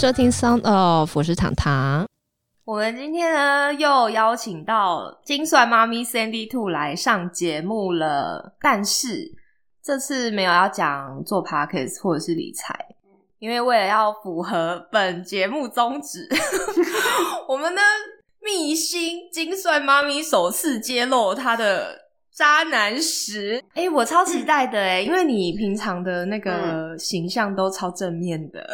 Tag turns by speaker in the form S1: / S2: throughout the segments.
S1: 收听 Sound of，我是糖糖。
S2: 我们今天呢又邀请到精算妈咪 Sandy Two 来上节目了，但是这次没有要讲做 Podcast 或者是理财，因为为了要符合本节目宗旨，我们的秘辛精算妈咪首次揭露她的。渣男史，哎，我超期待的哎，因为你平常的那个形象都超正面的，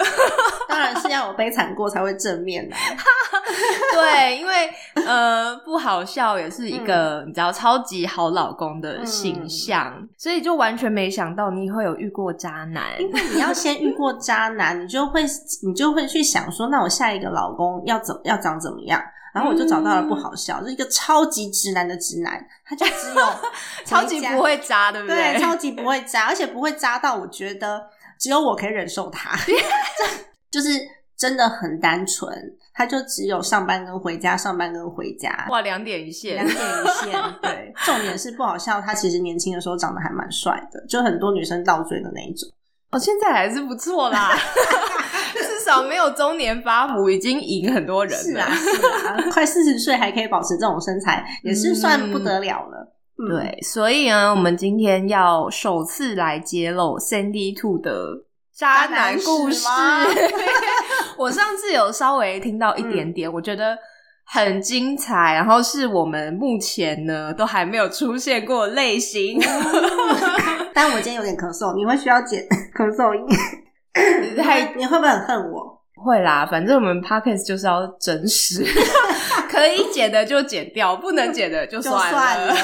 S3: 当然是要有悲惨过才会正面的。
S2: 对，因为呃不好笑也是一个你知道超级好老公的形象，所以就完全没想到你会有遇过渣男。
S3: 因为你要先遇过渣男，你就会你就会去想说，那我下一个老公要怎要长怎么样？然后我就找到了不好笑，是一个超级直男的直男，他就只有
S2: 超级不会渣，对不对？
S3: 对，超级不会渣，而且不会渣到我觉得只有我可以忍受他，就是真的很单纯，他就只有上班跟回家，上班跟回家，
S2: 哇，两点一线，
S3: 两点一线。对，重点是不好笑，他其实年轻的时候长得还蛮帅的，就很多女生倒追的那一种。
S2: 哦，现在还是不错啦。至少没有中年发福，已经赢很多人了。
S3: 是啊，是啊，快四十岁还可以保持这种身材，也是算不得了了。
S2: 对，所以呢，我们今天要首次来揭露 Sandy Two 的渣男故事。我上次有稍微听到一点点，我觉得很精彩，然后是我们目前呢都还没有出现过类型。
S3: 但我今天有点咳嗽，你会需要剪 咳嗽音。你还你会不会很恨我？
S2: 会啦，反正我们 podcast 就是要真实，可以剪的就剪掉，不能剪的就算了。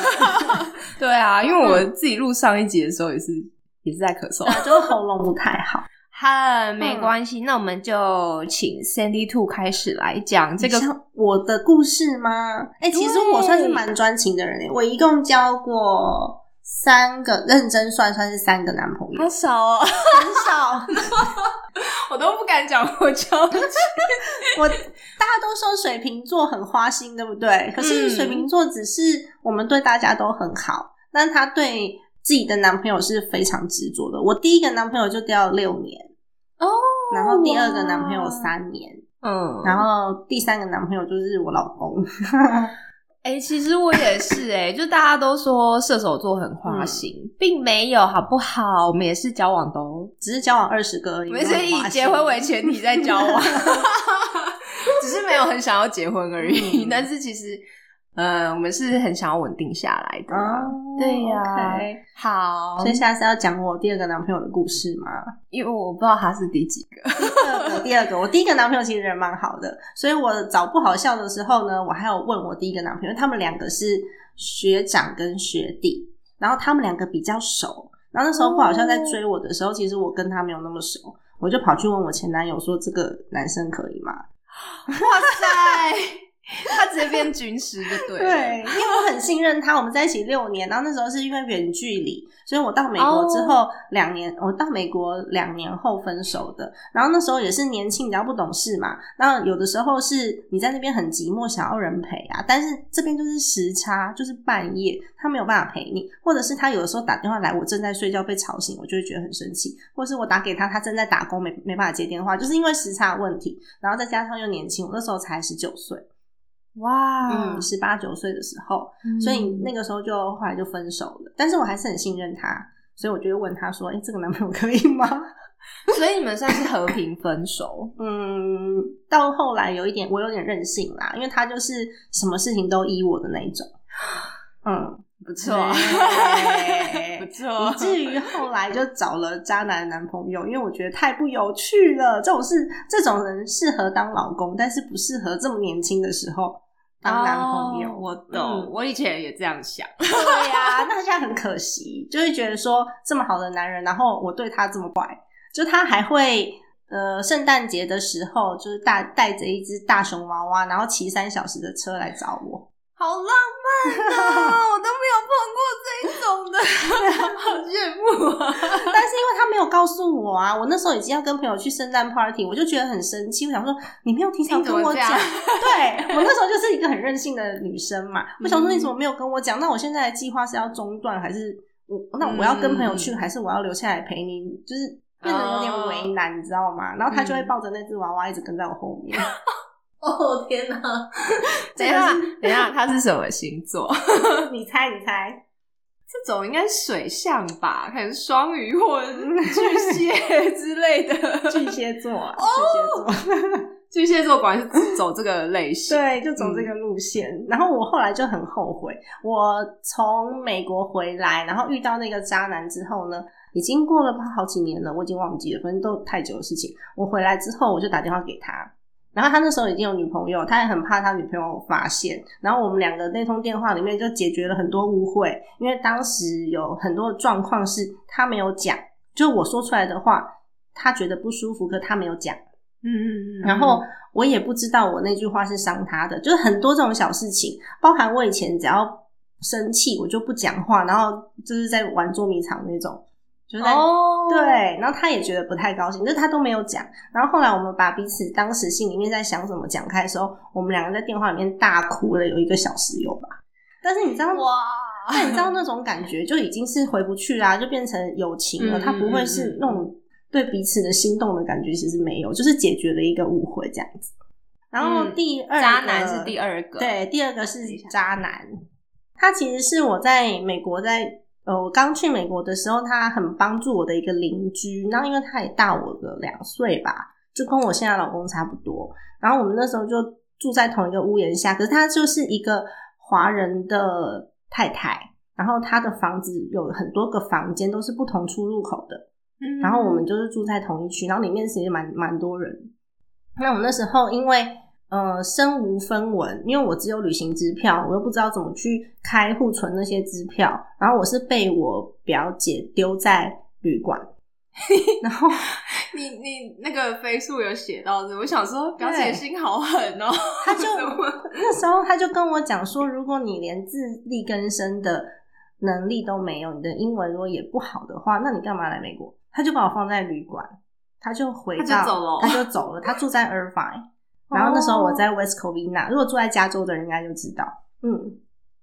S2: 对啊，因为我自己录上一集的时候也是也是在咳嗽，
S3: 就喉咙不太好。
S2: 哈，没关系，那我们就请 Sandy Two 开始来讲这个
S3: 我的故事吗？哎，其实我算是蛮专情的人我一共交过。三个认真算算是三个男朋友，
S2: 好少哦，
S3: 很少，
S2: 我都不敢讲我交
S3: 我大家都说水瓶座很花心，对不对？可是水瓶座只是我们对大家都很好，但他对自己的男朋友是非常执着的。我第一个男朋友就掉了六年哦，然后第二个男朋友三年，嗯，然后第三个男朋友就是我老公。
S2: 哎，其实我也是哎，就大家都说射手座很花心，并没有，好不好？我们也是交往都
S3: 只是交往二十个而已，
S2: 我们是以结婚为前提在交往，只是没有很想要结婚而已。但是其实。呃，我们是很想要稳定下来的，对呀。好，
S3: 所以下次要讲我第二个男朋友的故事吗？
S2: 因为我不知道他是第几个。
S3: 第二个，第二个，我第一个男朋友其实人蛮好的，所以我找不好笑的时候呢，我还有问我第一个男朋友，他们两个是学长跟学弟，然后他们两个比较熟，然后那时候不好笑在追我的时候，其实我跟他没有那么熟，我就跑去问我前男友说：“这个男生可以吗？”
S2: 哇塞！他直接变军师就对，
S3: 对，因为我很信任他，我们在一起六年，然后那时候是因为远距离，所以我到美国之后两年，我到美国两年后分手的。然后那时候也是年轻，比较不懂事嘛。那有的时候是你在那边很寂寞，想要人陪啊，但是这边就是时差，就是半夜，他没有办法陪你，或者是他有的时候打电话来，我正在睡觉被吵醒，我就会觉得很生气，或者是我打给他，他正在打工，没没办法接电话，就是因为时差问题，然后再加上又年轻，我那时候才十九岁。哇，嗯，十八九岁的时候，所以那个时候就后来就分手了。但是我还是很信任他，所以我就问他说：“哎，这个男朋友可以吗？”
S2: 所以你们算是和平分手。
S3: 嗯，到后来有一点，我有点任性啦，因为他就是什么事情都依我的那一种。
S2: 嗯，不错，不错，
S3: 以至于后来就找了渣男男朋友，因为我觉得太不有趣了。这种是，这种人适合当老公，但是不适合这么年轻的时候当男朋友。
S2: 我懂，我以前也这样想。
S3: 对呀，那现在很可惜，就会觉得说这么好的男人，然后我对他这么坏，就他还会呃，圣诞节的时候就是带带着一只大熊娃娃，然后骑三小时的车来找我。
S2: 好浪漫啊！我都没有碰过这一种的，好羡慕啊！但
S3: 是因为他没有告诉我啊，我那时候已经要跟朋友去圣诞 party，我就觉得很生气。我想说，你没有提前跟我讲，对我那时候就是一个很任性的女生嘛。我想说，你怎么没有跟我讲？那我现在的计划是要中断，还是我那我要跟朋友去，还是我要留下来陪你？就是变得有点为难，你知道吗？然后他就会抱着那只娃娃一直跟在我后面。
S2: 哦天哪！等一下，等一下，他是什么星座？
S3: 你猜，你猜，
S2: 这种应该是水象吧？可能是双鱼或巨蟹之类的。
S3: 巨蟹座啊，巨蟹座。
S2: 巨蟹座果然是走这个类型。
S3: 对，就走这个路线。然后我后来就很后悔，我从美国回来，然后遇到那个渣男之后呢，已经过了好几年了，我已经忘记了，反正都太久的事情。我回来之后，我就打电话给他，然后他那时候已经有女朋友，他也很怕他女朋友发现。然后我们两个那通电话里面就解决了很多误会，因为当时有很多的状况是他没有讲，就是我说出来的话，他觉得不舒服，可他没有讲。
S2: 嗯嗯嗯。
S3: 然后我也不知道我那句话是伤他的，就是很多这种小事情，包含我以前只要生气我就不讲话，然后就是在玩捉迷藏那种，就是在、
S2: 哦，
S3: 对，然后他也觉得不太高兴，但他都没有讲。然后后来我们把彼此当时心里面在想什么讲开的时候，我们两个在电话里面大哭了有一个小时有吧。但是你知道
S2: 哇，
S3: 那你知道那种感觉就已经是回不去啦，就变成友情了。
S2: 嗯
S3: 它不会是那种对彼此的心动的感觉，其实没有，就是解决了一个误会这样子。然后
S2: 嗯
S3: 第二个、
S2: 渣男是第二个，
S3: 对，第二个是渣男。他其实是我在美国在呃，我刚去美国的时候，他很帮助我的一个邻居。然后因为他也大我个两岁吧，就跟我现在老公差不多。然后我们那时候就住在同一个屋檐下，可是他就是一个华人的太太。然后他的房子有很多个房间，都是不同出入口的。
S2: 嗯
S3: 然后我们就是住在同一区，然后里面其实蛮蛮多人。那我那时候因为呃身无分文，因为我只有旅行支票，我又不知道怎么去开户存那些支票，然后我是被我表姐丢在旅馆，然后
S2: 你你那个飞速有写到这，我想说表姐心好狠哦，
S3: 他就 那时候他就跟我讲说，如果你连自力更生的能力都没有，你的英文如果也不好的话，那你干嘛来美国？他就把我放在旅馆，他就回到
S2: 他就走了哦
S3: 他就走了，他住在 Irvine，然后那时候我在 West Covina，如果住在加州的人应该就知道，嗯。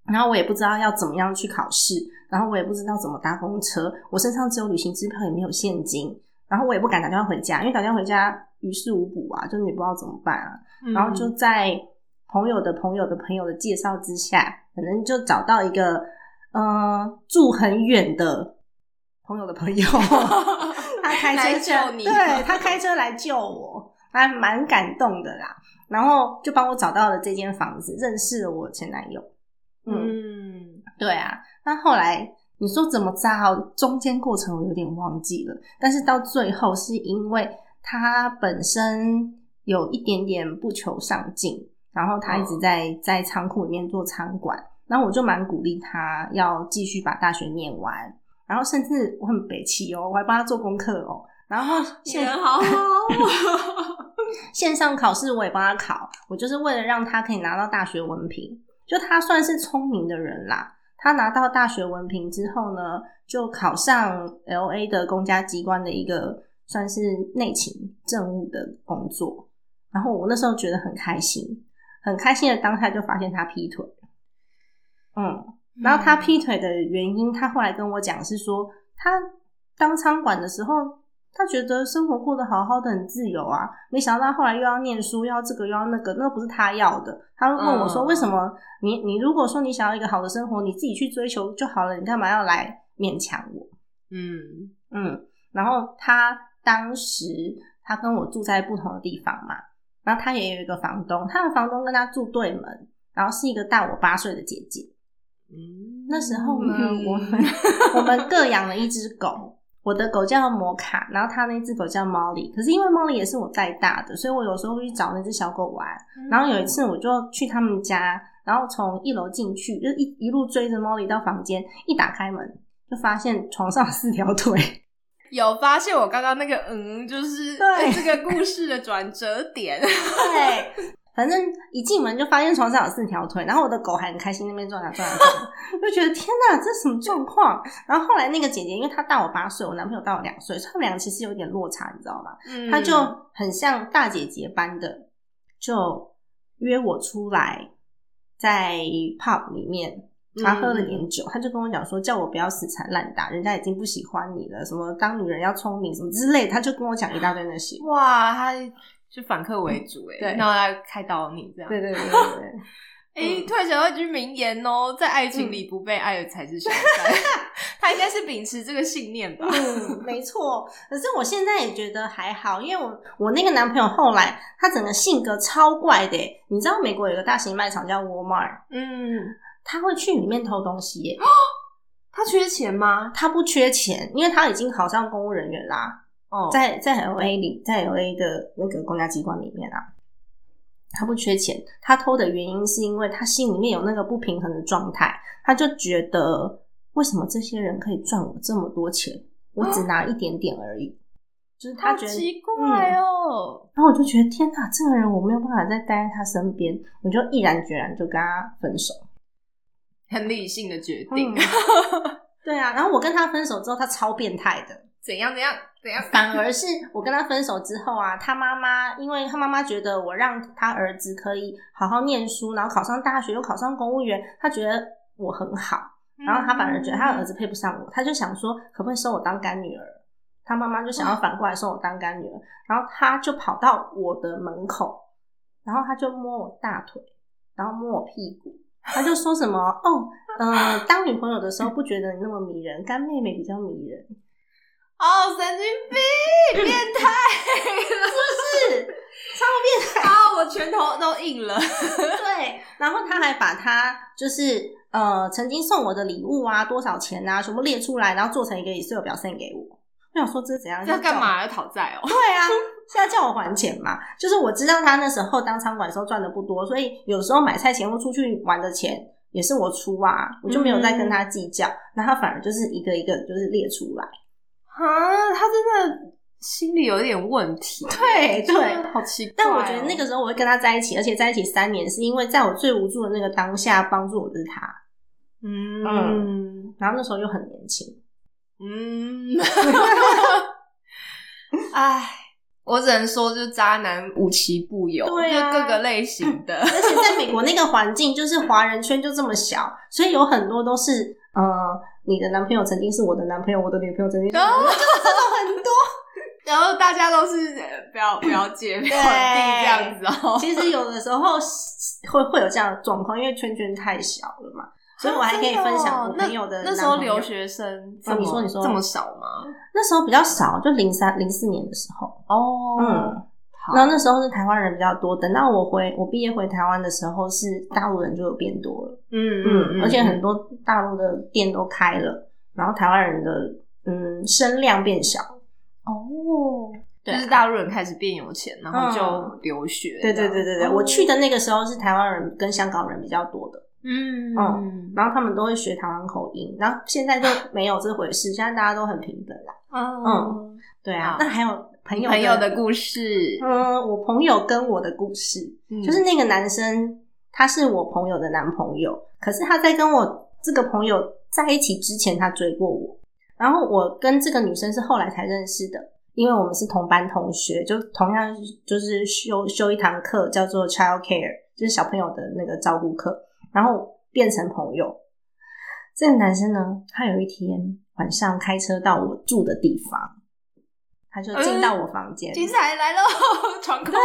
S3: 然后我也不知道要怎么样去考试，然后我也不知道怎么搭公车，我身上只有旅行支票，也没有现金，然后我也不敢打电话回家，因为打电话回家于事无补啊，就是你不知道怎么办啊。然后就在朋友的朋友的朋友的介绍之下，可能就找到一个呃住很远的朋友的朋友，他开车
S2: 救你
S3: 对他开车来救我，还蛮感动的啦。然后就帮我找到了这间房子，认识了我前男友。嗯，
S2: 嗯，
S3: 对啊。那后来你说怎么渣哦？中间过程我有点忘记了，但是到最后是因为他本身有一点点不求上进，然后他一直在、在仓库里面做仓管，然后我就蛮鼓励他要继续把大学念完，然后甚至我很北气哦，我还帮他做功课哦，然后 线上考试我也帮他考，我就是为了让他可以拿到大学文凭。就他算是聪明的人啦，他拿到大学文凭之后呢，就考上 L A 的公家机关的一个算是内勤政务的工作。然后我那时候觉得很开心，很开心的当下就发现他劈腿。嗯，然后他劈腿的原因，他后来跟我讲是说，他当仓管的时候，他觉得生活过得好好的，很自由啊。没想到他后来又要念书，又要这个又要那个，那不是他要的。他问我说：“
S2: 嗯
S3: 为什么你你如果说你想要一个好的生活，你自己去追求就好了，你干嘛要来勉强我？”
S2: 嗯
S3: 嗯，然后他当时他跟我住在不同的地方嘛，然后他也有一个房东，他的房东跟他住对门，然后是一个大我八岁的姐姐。
S2: 嗯，
S3: 那时候呢，我们我们各养了一只狗，我的狗叫摩卡，然后它那只狗叫 Molly。可是因为 Molly 也是我带大的，所以我有时候会去找那只小狗玩。然后有一次我就去他们家，然后从一楼进去，就一一路追着 Molly 到房间，一打开门就发现床上四条腿。
S2: 有发现我刚刚那个嗯，就是
S3: 对
S2: 这个故事的转折点，
S3: 对，反正一进门就发现床上有四条腿，然后我的狗还很开心那边转啊转啊转 就觉得天哪，这什么状况？然后后来那个姐姐，因为她大我八岁，我男朋友大我两岁，所以他们两个其实有点落差，你知道吗？
S2: 嗯
S3: 她就很像大姐姐般的，就约我出来，在 pub 里面他喝了点酒，他就跟我讲说，叫我不要死缠烂打，人家已经不喜欢你了，什么当女人要聪明什么之类，他就跟我讲一大堆那些。
S2: 哇，他就反客为主哎，
S3: 对
S2: 然后来开导你这样。
S3: 对对对对对，
S2: 哎、突然想到一句名言哦，在爱情里不被爱的才是小三。他应该是秉持这个信念吧？
S3: 嗯，没错。可是我现在也觉得还好，因为我我那个男朋友后来他整个性格超怪的，你知道美国有个大型卖场叫 Walmart，
S2: 嗯，
S3: 他会去里面偷东西耶。
S2: 他缺钱吗？
S3: 他不缺钱，因为他已经考上公务人员啦，
S2: 哦，
S3: 在在 L A 里，在 L A 的那个公家机关里面啊，他不缺钱。他偷的原因是因为他心里面有那个不平衡的状态，他就觉得为什么这些人可以赚我这么多钱，我只拿一点点而已，就是他觉得。
S2: 奇怪哦。
S3: 然后我就觉得天哪，这个人我没有办法再待在他身边，我就毅然决然就跟他分手。
S2: 很理性的决定，
S3: 嗯 对啊，然后我跟他分手之后，他超变态的。
S2: 怎样怎样怎样？
S3: 反而是我跟他分手之后啊，他妈妈，因为他妈妈觉得我让他儿子可以好好念书，然后考上大学又考上公务员，他觉得我很好，然后他反而觉得他的儿子配不上我，他就想说可不可以收我当干女儿？他妈妈就想要反过来收我当干女儿，然后他就跑到我的门口，然后他就摸我大腿，然后摸我屁股，他就说什么哦，呃，当女朋友的时候不觉得你那么迷人，干妹妹比较迷人。
S2: 哦，神经病，变态，
S3: 是不是超变态。
S2: 啊！我拳头都硬了。
S3: 对，然后他还把他就是呃曾经送我的礼物啊，多少钱啊，全部列出来，然后做成一个 Excel 表 send 给我。我想说这是怎样？
S2: 要干？嘛？要讨债哦？
S3: 对啊，是要叫我还钱嘛？就是我知道他那时候当餐馆的时候赚的不多，所以有时候买菜钱或出去玩的钱也是我出啊，我就没有再跟他计较。那、他反而就是一个一个就是列出来。
S2: 啊，他真的心里有点问题。
S3: 对对
S2: 好奇怪哦。
S3: 但我觉得那个时候我会跟他在一起，而且在一起三年，是因为在我最无助的那个当下，帮助我的是他。
S2: 嗯
S3: 然后那时候又很年轻，
S2: 嗯，哎，我只能说，就是渣男无奇不有，
S3: 对啊
S2: 就各个类型的。
S3: 而且在美国那个环境，就是华人圈就这么小，所以有很多都是呃，你的男朋友曾经是我的男朋友，我的女朋友曾经是我的。
S2: 哦
S3: 就是这种很多。
S2: 然后大家都是呃不要不要姐表弟这样子哦。
S3: 其实有的时候会会有这样的状况，因为圈圈太小了嘛，所以我还可以分享我朋友的
S2: 哦。那那时候留学生这么、
S3: 你说你说。
S2: 这么少吗？
S3: 那时候比较少，就零三零四年的时候，
S2: 哦。
S3: 嗯，
S2: 好
S3: 然后那时候是台湾人比较多。等到我回我毕业回台湾的时候，是大陆人就有变多了。
S2: 嗯
S3: 嗯，而且很多大陆的店都开了，然后台湾人的嗯声量变小。
S2: 哦，就是大陆人开始变有钱，然后就
S3: 嗯
S2: 留学。
S3: 对对对对对，
S2: 哦
S3: 我去的那个时候是台湾人跟香港人比较多的，
S2: 嗯
S3: 嗯然后他们都会学台湾口音，然后现在就没有这回事，现在大家都很平等啦。
S2: 嗯，
S3: 对啊，那还有朋友
S2: 朋友的故事，
S3: 嗯，我朋友跟我的故事，
S2: 嗯。
S3: 就是那个男生，他是我朋友的男朋友，可是他在跟我这个朋友在一起之前，他追过我，然后我跟这个女生是后来才认识的，因为我们是同班同学，就同样就是修修一堂课叫做 child care，就是小朋友的那个照顾课，然后变成朋友。这个男生呢，他有一天晚上开车到我住的地方，他就进到我房间，
S2: 精彩来喽，闯空门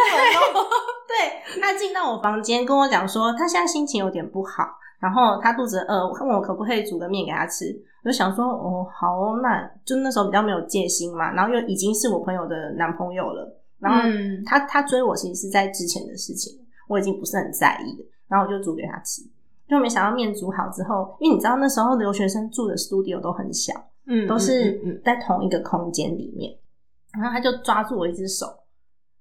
S2: 喽！
S3: 对他进到我房间跟我讲说，他现在心情有点不好，然后他肚子饿，问我可不可以煮个面给他吃。我就想说，哦，好哦，那就那时候比较没有戒心嘛，然后又已经是我朋友的男朋友了，然后
S2: 嗯
S3: 他他追我其实是在之前的事情，我已经不是很在意了，然后我就煮给他吃。就没想到面煮好之后，因为你知道那时候留学生住的 studio 都很小，
S2: 嗯
S3: 都是在同一个空间里面，然后他就抓住我一只手，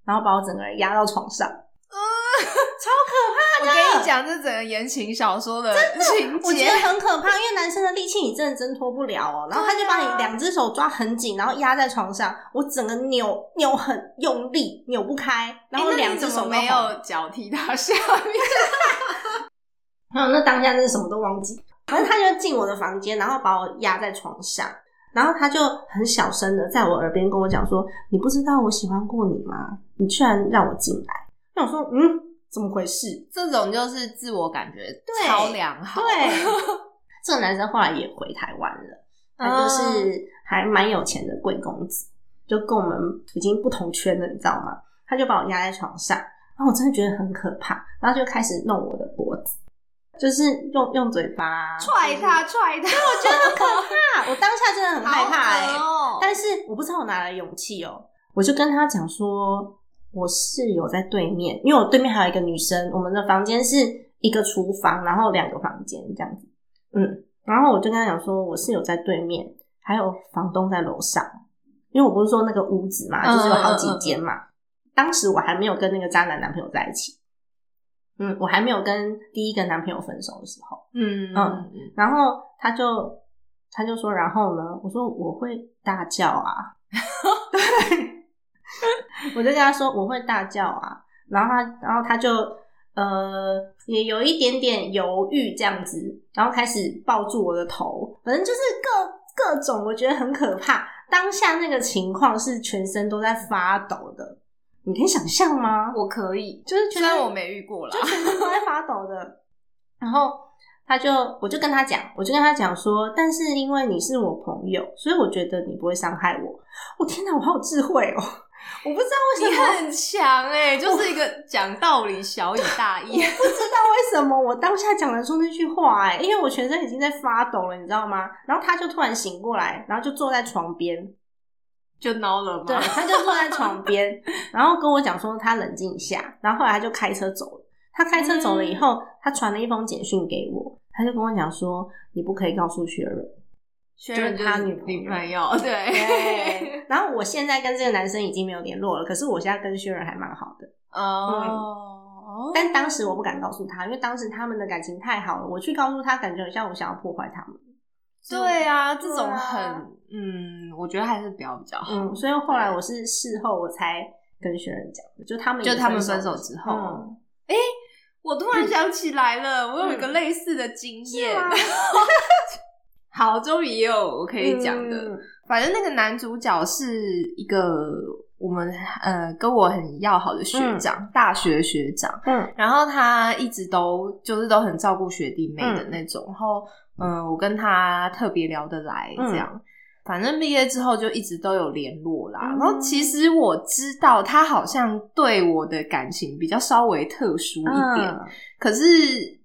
S3: 然后把我整个人压到床上，超可怕的
S2: 我跟你讲，这整个言情小说的情节
S3: 我觉得，很可怕，因为男生的力气你真的挣脱不了哦。然后他就把你两只手抓很紧，然后压在床上，我整个扭扭很用力，扭不开，然后
S2: 那
S3: 两只手
S2: 没有脚踢到下面？
S3: 还有那当下真是什么都忘记。反正他就进我的房间，然后把我压在床上，然后他就很小声的在我耳边跟我讲说：“你不知道我喜欢过你吗？你居然让我进来。”那我想说：“嗯，怎么回事？”
S2: 这种就是自我感觉超良好。
S3: 对，这个男生后来也回台湾了，他就是还蛮有钱的贵公子，就跟我们已经不同圈了，你知道吗？他就把我压在床上，然后我真的觉得很可怕，然后就开始弄我的脖子，就是用用嘴巴
S2: 踹他，踹他，
S3: 我觉得很可怕，我当下真的很害怕哎、
S2: 哦
S3: 但是我不知道我哪来勇气哦、我就跟他讲说，我室友在对面，因为我对面还有一个女生，我们的房间是一个厨房，然后两个房间这样子，嗯，然后我就跟他讲说，我室友在对面，还有房东在楼上，因为我不是说那个屋子嘛，就是有好几间嘛。当时我还没有跟那个渣男男朋友在一起，嗯，我还没有跟第一个男朋友分手的时候，
S2: 嗯
S3: 嗯然后他就他就说，然后呢？我说我会大叫啊，对，我就跟他说我会大叫啊，然后他然后他就呃也有一点点犹豫这样子，然后开始抱住我的头，反正就是各各种我觉得很可怕。当下那个情况是全身都在发抖的，你可以想象吗？
S2: 我可以，
S3: 就是
S2: 虽然我没遇过了
S3: 就，全身都在发抖的。然后他就，我就跟他讲，我就跟他讲说，但是因为你是我朋友，所以我觉得你不会伤害我。我天哪，我好有智慧哦！我不知道为什么，
S2: 很强哎，就是一个讲道理小以大 义。
S3: 不知道为什么我当下讲得出那句话哎、因为我全身已经在发抖了，你知道吗？然后他就突然醒过来，然后就坐在床边，
S2: 就孬了吗？
S3: 对，他就坐在床边，然后跟我讲说他冷静一下，然后后来他就开车走了。他开车走了以后，他传了一封简讯给我，他就跟我讲说你不可以告诉薛仁。
S2: 薛仁
S3: 就是他女朋友
S2: 女朋友，对
S3: 对，然后我现在跟这个男生已经没有联络了，可是我现在跟薛仁还蛮好的。
S2: 哦，
S3: 但当时我不敢告诉他，因为当时他们的感情太好了，我去告诉他，感觉很像我想要破坏他们。
S2: 对啊，这种很嗯，我觉得还是不要比较好。
S3: 嗯，所以后来我是事后我才跟薛仁讲的，就他们
S2: 就他们
S3: 分
S2: 分手之后
S3: 嗯
S2: 我突然想起来了，我有一个类似的经验。好，终于也有我可以讲的。
S3: 嗯
S2: 反正那个男主角是一个我们呃跟我很要好的学长，大学学长。
S3: 嗯
S2: 然后他一直都就是都很照顾学弟妹的那种。然后嗯、呃我跟他特别聊得来，
S3: 嗯
S2: 这样。反正毕业之后就一直都有联络啦。
S3: 嗯
S2: 然后其实我知道他好像对我的感情比较稍微特殊一点，
S3: 嗯
S2: 可是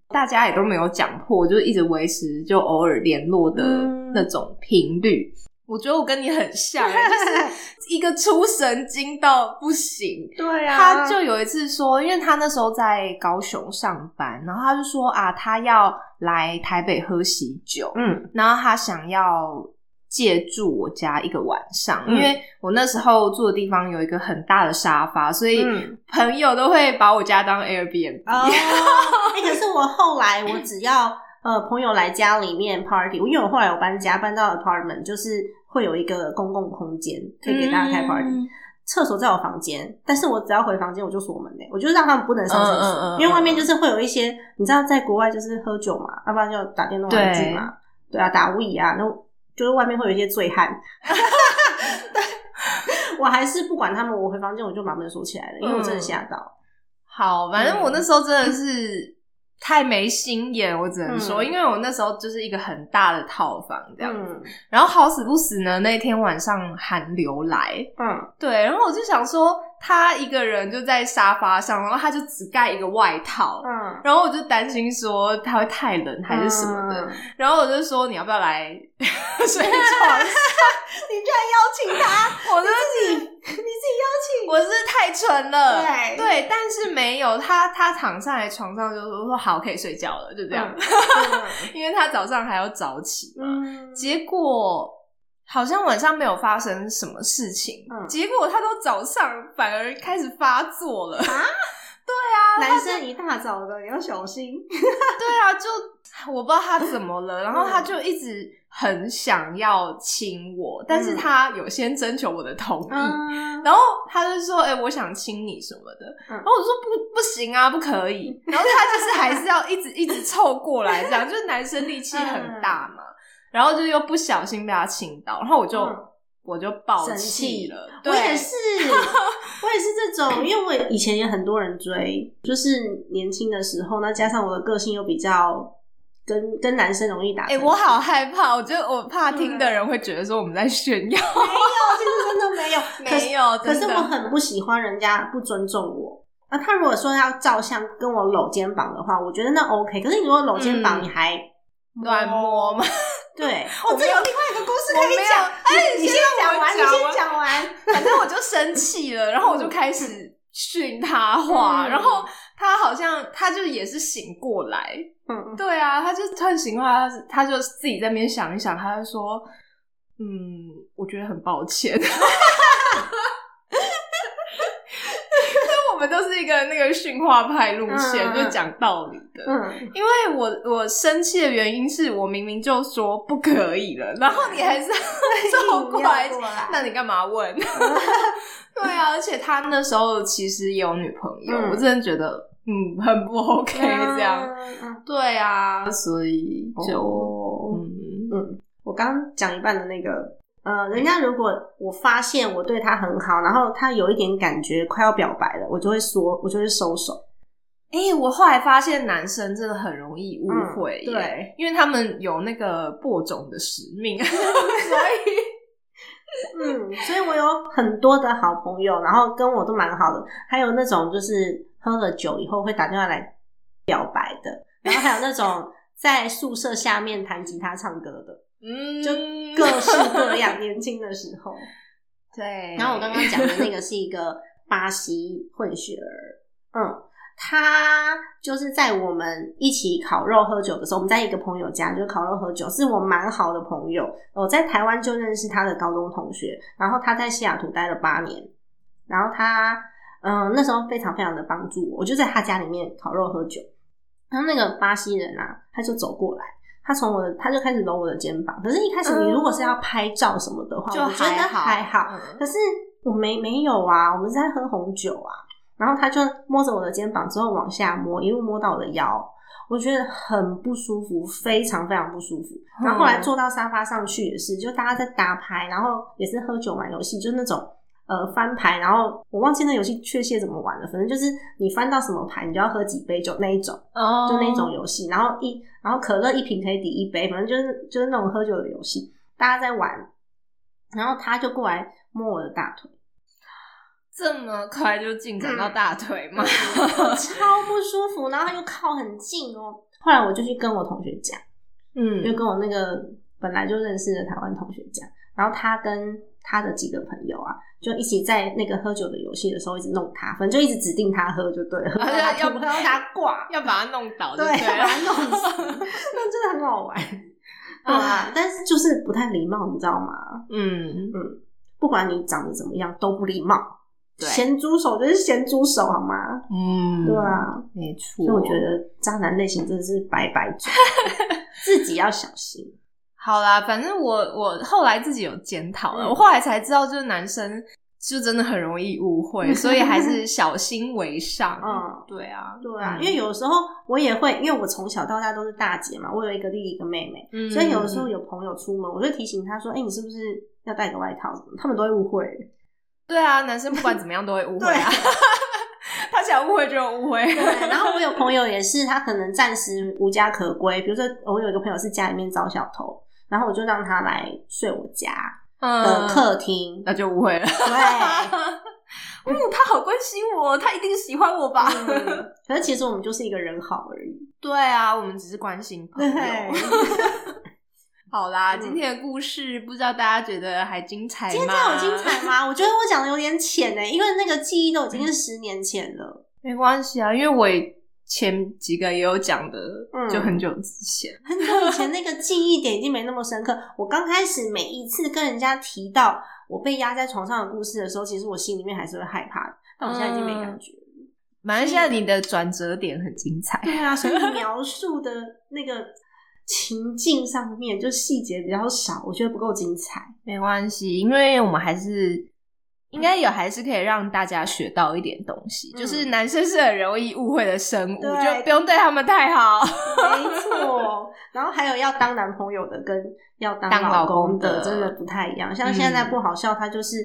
S2: 大家也都没有讲破，就一直维持就偶尔联络的
S3: 嗯
S2: 那种频率。我觉得我跟你很像、欸，就是一个出神经到不行。
S3: 对啊，
S2: 他就有一次说，因为他那时候在高雄上班，然后他就说啊，他要来台北喝喜酒，
S3: 嗯
S2: 然后他想要借住我家一个晚上，
S3: 嗯
S2: 因为我那时候住的地方有一个很大的沙发，所以
S3: 嗯
S2: 朋友都会把我家当 Airbnb。
S3: 哦，哎、可是我后来我只要呃朋友来家里面 party，因为我后来我搬家，搬到 apartment，就是会有一个公共空间可以给大家开 party。
S2: 嗯
S3: 厕所在我房间，但是我只要回房间我就锁门嘞，我就让他们不能上厕所，
S2: 嗯嗯嗯
S3: 因为外面就是会有一些，你知道在国外就是喝酒嘛，要不然就打电动玩具嘛，对啊，打 We 啊，那就是外面会有一些醉汉。对，我还是不管他们，我回房间我就把门锁起来了，因为我真的吓到。
S2: 好，反正我那时候真的是 太没心眼，我只能说，
S3: 嗯。
S2: 因为我那时候就是一个很大的套房这样子，
S3: 嗯。
S2: 然后好死不死呢，那天晚上寒流来，
S3: 嗯。
S2: 对，然后我就想说，他一个人就在沙发上，然后他就只盖一个外套，
S3: 嗯，
S2: 然后我就担心说他会太冷还是什么的，
S3: 嗯。
S2: 然后我就说你要不要来睡床上？
S3: 你居然邀请他，
S2: 我
S3: 自己你自己邀请，
S2: 我是太蠢了，
S3: 对。
S2: 对，但是没有他，他躺上来床上就说说好可以睡觉了，就这样，因为他早上还要早起嘛。
S3: 嗯，
S2: 结果好像晚上没有发生什么事情，
S3: 嗯
S2: 结果他都早上反而开始发作了啊！对啊。
S3: 男生一大早的你要小心，
S2: 对啊，就我不知道他怎么了，然后他就一直很想要亲我，但是他有先征求我的同意。
S3: 嗯，
S2: 然后他就说：“哎、我想亲你什么的。
S3: 嗯
S2: 然后我说：“不，不行啊，不可以。”然后他就是还是要一直一直凑过来，这样就是男生力气很大嘛。然后就又不小心被他亲到，然后我就、
S3: 嗯
S2: 我就爆
S3: 生气
S2: 气了。
S3: 我也是，我也是这种，因为我以前也很多人追，就是年轻的时候，那加上我的个性又比较跟跟男生容易打。
S2: 我好害怕，我觉得我怕听的人会觉得说我们在炫耀，
S3: 没有，其实真的没有，
S2: 没有，
S3: 可是我很不喜欢人家不尊重我。啊，他如果说要照相跟我搂肩膀的话，我觉得那 OK。可是你如果搂肩膀，
S2: 嗯
S3: 你还
S2: 乱摸嘛。
S3: 对，
S2: 我
S3: 哦，这
S2: 有
S3: 有另外一个故事可以讲。
S2: 哎
S3: 你你先讲完，你先讲完。
S2: 反正我就生气了，然后我就开始训他话，
S3: 嗯
S2: 然后他好像他就也是醒过来，
S3: 嗯，
S2: 对啊，他就突然醒过来，他他就自己在那边想一想，他就说，嗯，我觉得很抱歉。我们都是一个那个驯化派路线，就讲道理的。
S3: 嗯，
S2: 因为我我生气的原因是我明明就说不可以了，然后你还是凑过来
S3: 硬要过来。
S2: 那你干嘛问？对啊，而且他那时候其实也有女朋友，
S3: 嗯。
S2: 我真的觉得嗯很不 OK 这样。对啊，所以就、
S3: 哦。
S2: 嗯。
S3: 嗯，我刚刚讲一半的那个，呃，人家如果我发现我对他很好，然后他有一点感觉快要表白了，我就会说，我就会收手。
S2: 哎、我后来发现男生真的很容易误会、
S3: 嗯对，
S2: 因为他们有那个播种的使命，所以
S3: 嗯，所以我有很多的好朋友，然后跟我都蛮好的，还有那种就是喝了酒以后会打电话来表白的，然后还有那种在宿舍下面弹吉他唱歌的，
S2: 嗯，
S3: 就各式各样。年轻的时候，
S2: 对。
S3: 然后我刚刚讲的那个是一个巴西混血儿，嗯，他就是在我们一起烤肉喝酒的时候，我们在一个朋友家就烤肉喝酒，是我蛮好的朋友。我在台湾就认识他的高中同学，然后他在西雅图待了八年，然后他嗯那时候非常非常的帮助我，我就在他家里面烤肉喝酒，然后那个巴西人啊，他就走过来。他从我的，他就开始搂我的肩膀。可是，一开始你如果是要拍照什么的话，
S2: 就
S3: 我觉得
S2: 还好
S3: 还好。
S2: 嗯
S3: 可是我没没有啊，我们是在喝红酒啊。然后他就摸着我的肩膀之后往下摸，一路摸到我的腰，我觉得很不舒服，非常非常不舒服。然后后来坐到沙发上去也是，就大家在打牌，然后也是喝酒玩游戏，就那种呃翻牌，然后我忘记那游戏确切怎么玩了，反正就是你翻到什么牌，你就要喝几杯酒那一种。
S2: 哦
S3: 就那种游戏，然后一然后可乐一瓶可以抵一杯，反正就是就是那种喝酒的游戏，大家在玩，然后他就过来摸我的大腿，
S2: 这么快就进展到大腿吗？
S3: 超不舒服，然后他又靠很近哦。后来我就去跟我同学讲，
S2: 嗯
S3: 就跟我那个本来就认识的台湾同学讲，然后他跟他的几个朋友啊，就一起在那个喝酒的游戏的时候一直弄他，反正就一直指定他喝就对了，
S2: 要
S3: 吐喝到他挂，
S2: 要把他弄倒對
S3: 对，把他弄死，那真的很好玩。对啊，但是就是不太礼貌，你知道吗？
S2: 嗯嗯，
S3: 不管你长得怎么样，都不礼貌。
S2: 对
S3: 咸猪手就是咸猪手，好吗？
S2: 嗯
S3: 对啊，
S2: 没错。
S3: 所以我觉得渣男类型真的是百百种，自己要小心。
S2: 好啦，反正我我后来自己有检讨了，
S3: 嗯
S2: 我后来才知道，就是男生就真的很容易误会，所以还是 小心为上。
S3: 嗯，
S2: 对啊，
S3: 对啊，
S2: 嗯
S3: 因为有时候我也会，因为我从小到大都是大姐嘛，我有一个弟弟一个妹妹，
S2: 嗯
S3: 所以有的时候有朋友出门，我就提醒他说：“哎、你是不是要带个外套？”他们都会误会。
S2: 对啊，男生不管怎么样都会误会啊，他想误会就有误会。
S3: 对，然后我有朋友也是，他可能暂时无家可归，比如说我有一个朋友是家里面遭小偷，然后我就让他来睡我家的
S2: 嗯，
S3: 客厅，
S2: 那就误会了。
S3: 对。
S2: 哦，他好关心我，他一定喜欢我吧？
S3: 嗯可是其实我们就是一个人好而已。
S2: 对啊，我们只是关心朋友。好啦，
S3: 嗯
S2: 今天的故事不知道大家觉得还精彩吗？
S3: 今天有精彩吗？我觉得我讲的有点浅呢，因为那个记忆都已经是十年前了。
S2: 没关系啊，因为我也前几个也有讲的，
S3: 嗯
S2: 就很久之前。
S3: 以前那个记忆点已经没那么深刻。我刚开始每一次跟人家提到我被压在床上的故事的时候，其实我心里面还是会害怕的，但我现在已经没感觉了。
S2: 马来西亚你的转折点很精彩。
S3: 对啊，所以 描述的那个情境上面就细节比较少，我觉得不够精彩。
S2: 没关系，因为我们还是应该有，还是可以让大家学到一点东西。
S3: 嗯
S2: 就是男生是很容易误会的生物，
S3: 对
S2: 就不用对他们太好。
S3: 没错，然后还有要当男朋友的跟要当
S2: 当老
S3: 公
S2: 公的
S3: 真的不太一样。像现在不好笑，他就是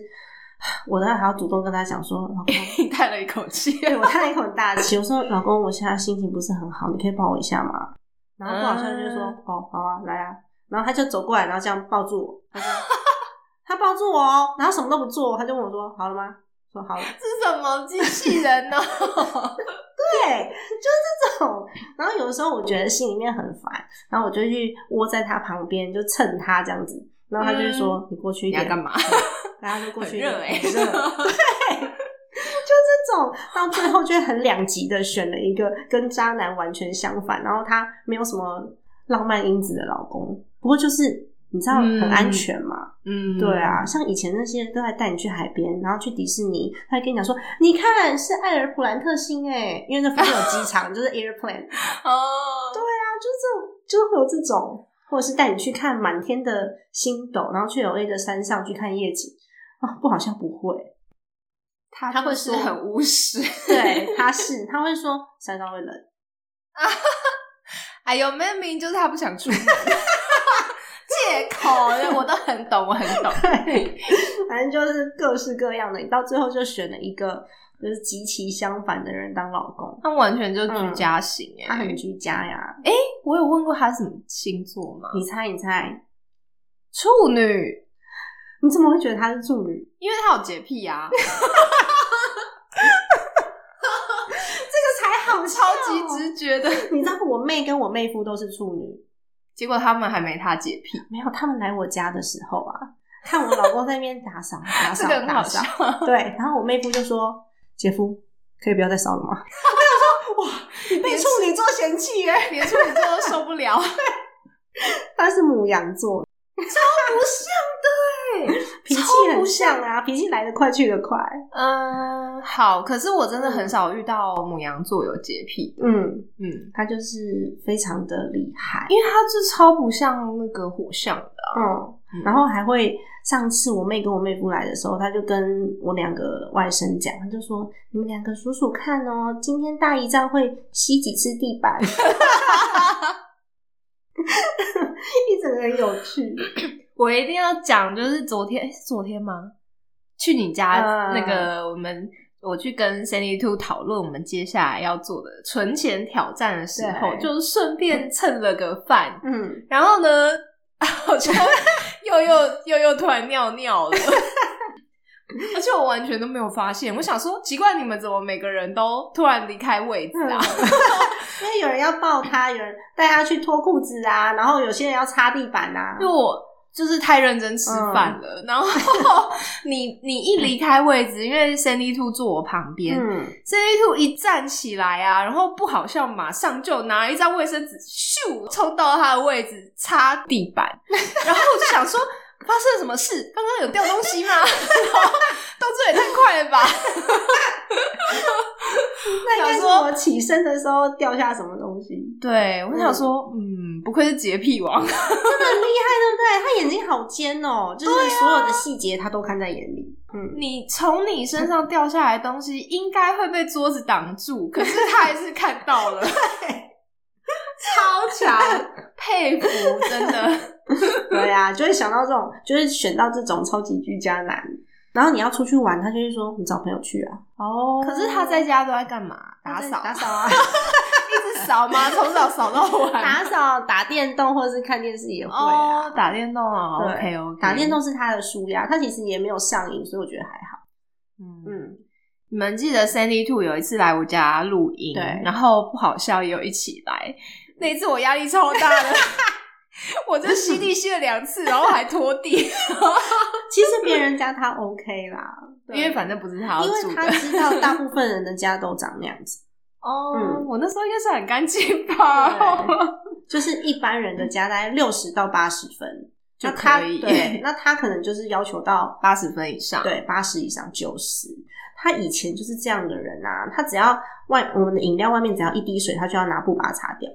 S3: 我都还要主动跟他讲说，老公，
S2: 叹了一口气。
S3: 对我叹了一口很大 气，我说老公，我现在心情不是很好，你可以抱我一下吗？然后不好笑就说：“哦，好啊，来啊。”然后他就走过来，然后这样抱住我，他说：“他抱住我哦，然后什么都不做，他就问我说：好了吗？说好了。
S2: 是什么机器人呢？
S3: 对，就是这种。然后有的时候我觉得心里面很烦，然后我就去窝在他旁边，就蹭他这样子。然后他就会说：“你过去一点，
S2: 干嘛？”
S3: 然后他就过去一点，
S2: 很热欸
S3: 热对，就这种到最后就很两极的选了一个跟渣男完全相反，然后他没有什么浪漫因子的老公，不过就是你知道很安全嘛。
S2: 嗯，
S3: 对啊，像以前那些都在带你去海边，然后去迪士尼，他还跟你讲说，你看是艾尔普兰特星哎，因为那附近有机场，就是 airplane。
S2: 哦，
S3: 对啊，就是这种，就是会有这种，或者是带你去看满天的星斗，然后去 L A 的山上去看夜景啊，不好像不会，
S2: 他
S3: 他会
S2: 是很务实。
S3: 对，他是他会说山上会冷啊，
S2: 哎呦，明明就是他不想出门，借口，我都很懂，我很懂。
S3: 对，反正就是各式各样的，你到最后就选了一个就是极其相反的人当老公，
S2: 他完全就居家型哎、
S3: 他很居家呀，
S2: 我有问过他什么星座吗？
S3: 你猜你猜，
S2: 处女，
S3: 你怎么会觉得他是处女？
S2: 因为他有洁癖啊，
S3: 这个才好
S2: 超级直觉的。
S3: 你知道我妹跟我妹夫都是处女，
S2: 结果他们还没他洁癖，
S3: 没有他们来我家的时候啊，看我老公在那边打扫 打扫打扫
S2: 笑，。
S3: 对，然后我妹夫就说：“姐夫，可以不要再扫了吗？” 我想说：“哇，你被处女座嫌弃耶！
S2: 连处女座都受不了，
S3: 他是母羊座，超
S2: 不像对。
S3: 脾气很像啊，脾气来得快去得快。
S2: 嗯，好，可是我真的很少遇到母羊座有洁癖的，
S3: 嗯，
S2: 嗯，
S3: 他就是非常的厉害。
S2: 因为他是超不像那个火象的啊、
S3: 嗯，
S2: 嗯
S3: 然后还会上次我妹跟我妹夫来的时候，他就跟我两个外甥讲，他就说：“你们两个数数看哦，今天大姨丈会吸几次地板。”一整个很有趣。
S2: 我一定要讲，就是昨天昨天吗？去你家
S3: 嗯
S2: 那个我们。我去跟 Sandy Two 讨论我们接下来要做的存钱挑战的时候，就是顺便蹭了个饭，
S3: 嗯，
S2: 然后呢，我就又又又又突然尿尿了，而且我完全都没有发现。我想说，奇怪，你们怎么每个人都突然离开位置啊？
S3: 因为有人要抱他，有人带他去脱裤子啊，然后有些人要擦地板啊。
S2: 就我就是太认真吃饭了，然后 你你一离开位置，因为 Sandy Two 坐我旁边、
S3: 嗯
S2: ，c a n d y Two 一站起来啊，然后不好笑，马上就拿一张卫生纸，咻冲到他的位置擦地板，然后我就想说。发生了什么事？刚刚有掉东西吗？然后动作也太快了吧！
S3: 那应该
S2: 说
S3: 我起身的时候掉下什么东西，
S2: 对，我想说，嗯，不愧是洁癖王，
S3: 真的很厉害，对不对？他眼睛好尖哦，就是所有的细节他都看在眼里。嗯，
S2: 你从你身上掉下来的东西应该会被桌子挡住，可是他还是看到了，超强，佩服，真的。
S3: 对啊，就会想到这种，就是选到这种超级居家男。然后你要出去玩，他就会说你找朋友去啊。哦
S2: 可是他在家都在干嘛？打扫，
S3: 打扫啊，
S2: 扫吗？从早扫到晚。
S3: 打扫、打电动或者是看电视也会啊。
S2: 哦，打电动啊
S3: 对
S2: ，OK OK，
S3: 打电动是他的舒压，他其实也没有上瘾，所以我觉得还好。
S2: 嗯。
S3: 嗯，
S2: 你们记得 Sandy Two 有一次来我家录音，
S3: 对
S2: 然后不好笑也有一起来。那一次我压力超大的，我就吸地吸了两次，然后还拖地，
S3: 其实别人家他 OK 啦，
S2: 因为反正不是他
S3: 因。为他知道大部分人的家都长那样子，
S2: 哦，
S3: 嗯
S2: 我那时候应该是很干净吧？
S3: 就是一般人的家大概六十到八十分
S2: 就
S3: 那他
S2: 可以
S3: 对，那他可能就是要求到
S2: 八十分以上，
S3: 对八十以上九十。他以前就是这样的人啊，他只要外我们的饮料外面只要一滴水，他就要拿布把它擦掉。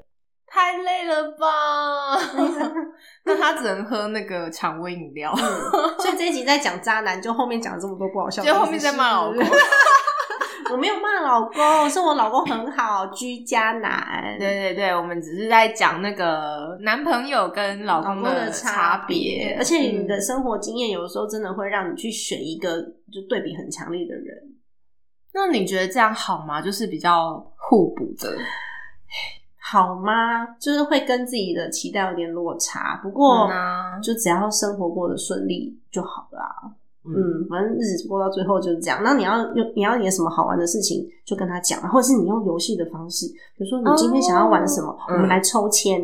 S2: 太累了吧？那他只能喝那个常温饮料，
S3: 所以这一集在讲渣男，就后面讲了这么多不好笑
S2: 就后面在骂老公。
S3: 我没有骂老公，是我老公很好，居家男。
S2: 对对对，我们只是在讲那个男朋友跟老公
S3: 的
S2: 差
S3: 别，而且你的
S2: 嗯
S3: 生活经验有的时候真的会让你去选一个就对比很强烈的人。
S2: 那你觉得这样好吗？就是比较互补的。
S3: 好吗？就是会跟自己的期待有点落差。不过，
S2: 嗯啊
S3: 就只要生活过得顺利就好了啊、
S2: 嗯
S3: 嗯，反正日子过到最后就是这样。那你要用你要演什么好玩的事情，就跟他讲，或者是你用游戏的方式，比如说你今天想要玩什么，
S2: 嗯
S3: 我们来抽签，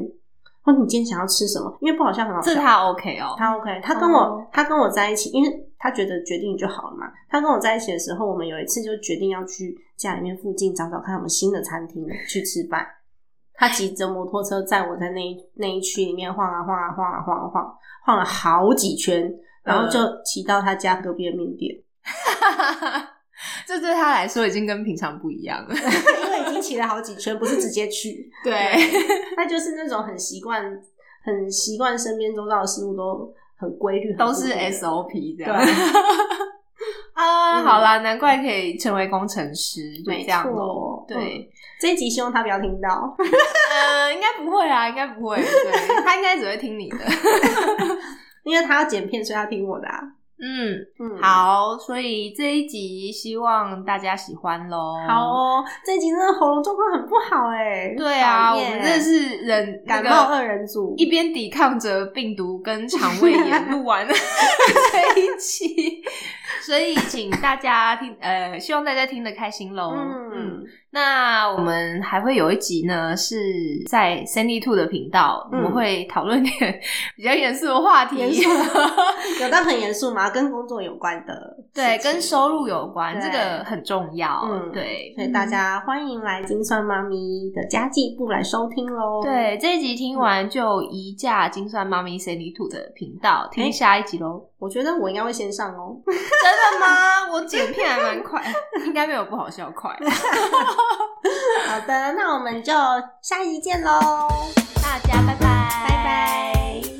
S3: 或者你今天想要吃什么，因为不好笑很好笑。
S2: 这他 OK 哦，
S3: 他 OK，他跟我、
S2: 哦
S3: 他跟我在一起，因为他觉得决定就好了嘛。他跟我在一起的时候，我们有一次就决定要去家里面附近找找看有没有新的餐厅去吃饭。他骑着摩托车载我在那一那一区里面晃啊晃啊晃啊晃啊晃，晃了好几圈，然后就骑到他家隔壁的面店，
S2: 这对他来说已经跟平常不一样了。
S3: 因为已经骑了好几圈，不是直接去。
S2: 对，
S3: 他就是那种很习惯、很习惯身边周遭的事物都很规律，
S2: 都是 SOP 这样。啊，
S3: 嗯
S2: 好啦，难怪可以成为工程师，就
S3: 没
S2: 这样
S3: 错
S2: 咯。对，
S3: 这一集希望他不要听到。
S2: 呃，应该不会啊，应该不会。对他应该只会听你的。
S3: 因为他要剪片，所以他听我的、啊。
S2: 嗯，
S3: 嗯，
S2: 好，所以这一集希望大家喜欢喽。
S3: 好哦，这一集真的喉咙状况很不好哎、
S2: 对啊，我们真的是人
S3: 感冒二人组，
S2: 一边抵抗着病毒跟肠胃炎，录完 这一期，所以请大家听，呃，希望大家听得开心喽。嗯，
S3: 嗯，
S2: 那我们还会有一集呢，是在 Sandy Two 的频道，
S3: 嗯
S2: 我们会讨论点 比较严肃的话题，
S3: 有到很严肃吗？跟工作有关的
S2: 对，跟收入有关，
S3: 对
S2: 这个很重要。
S3: 嗯
S2: 对，
S3: 所以大家欢迎来金算妈咪的家计部来收听喽。
S2: 对，这一集听完就移驾金算妈咪 Sandy Two 的频道，听下一集喽。
S3: 我觉得我应该会先上哦。
S2: 真的吗？我剪片还蛮快，应该没有不好笑快。
S3: 哈哈哈，好的，那我们就下一见喽，
S2: 大家拜拜拜拜。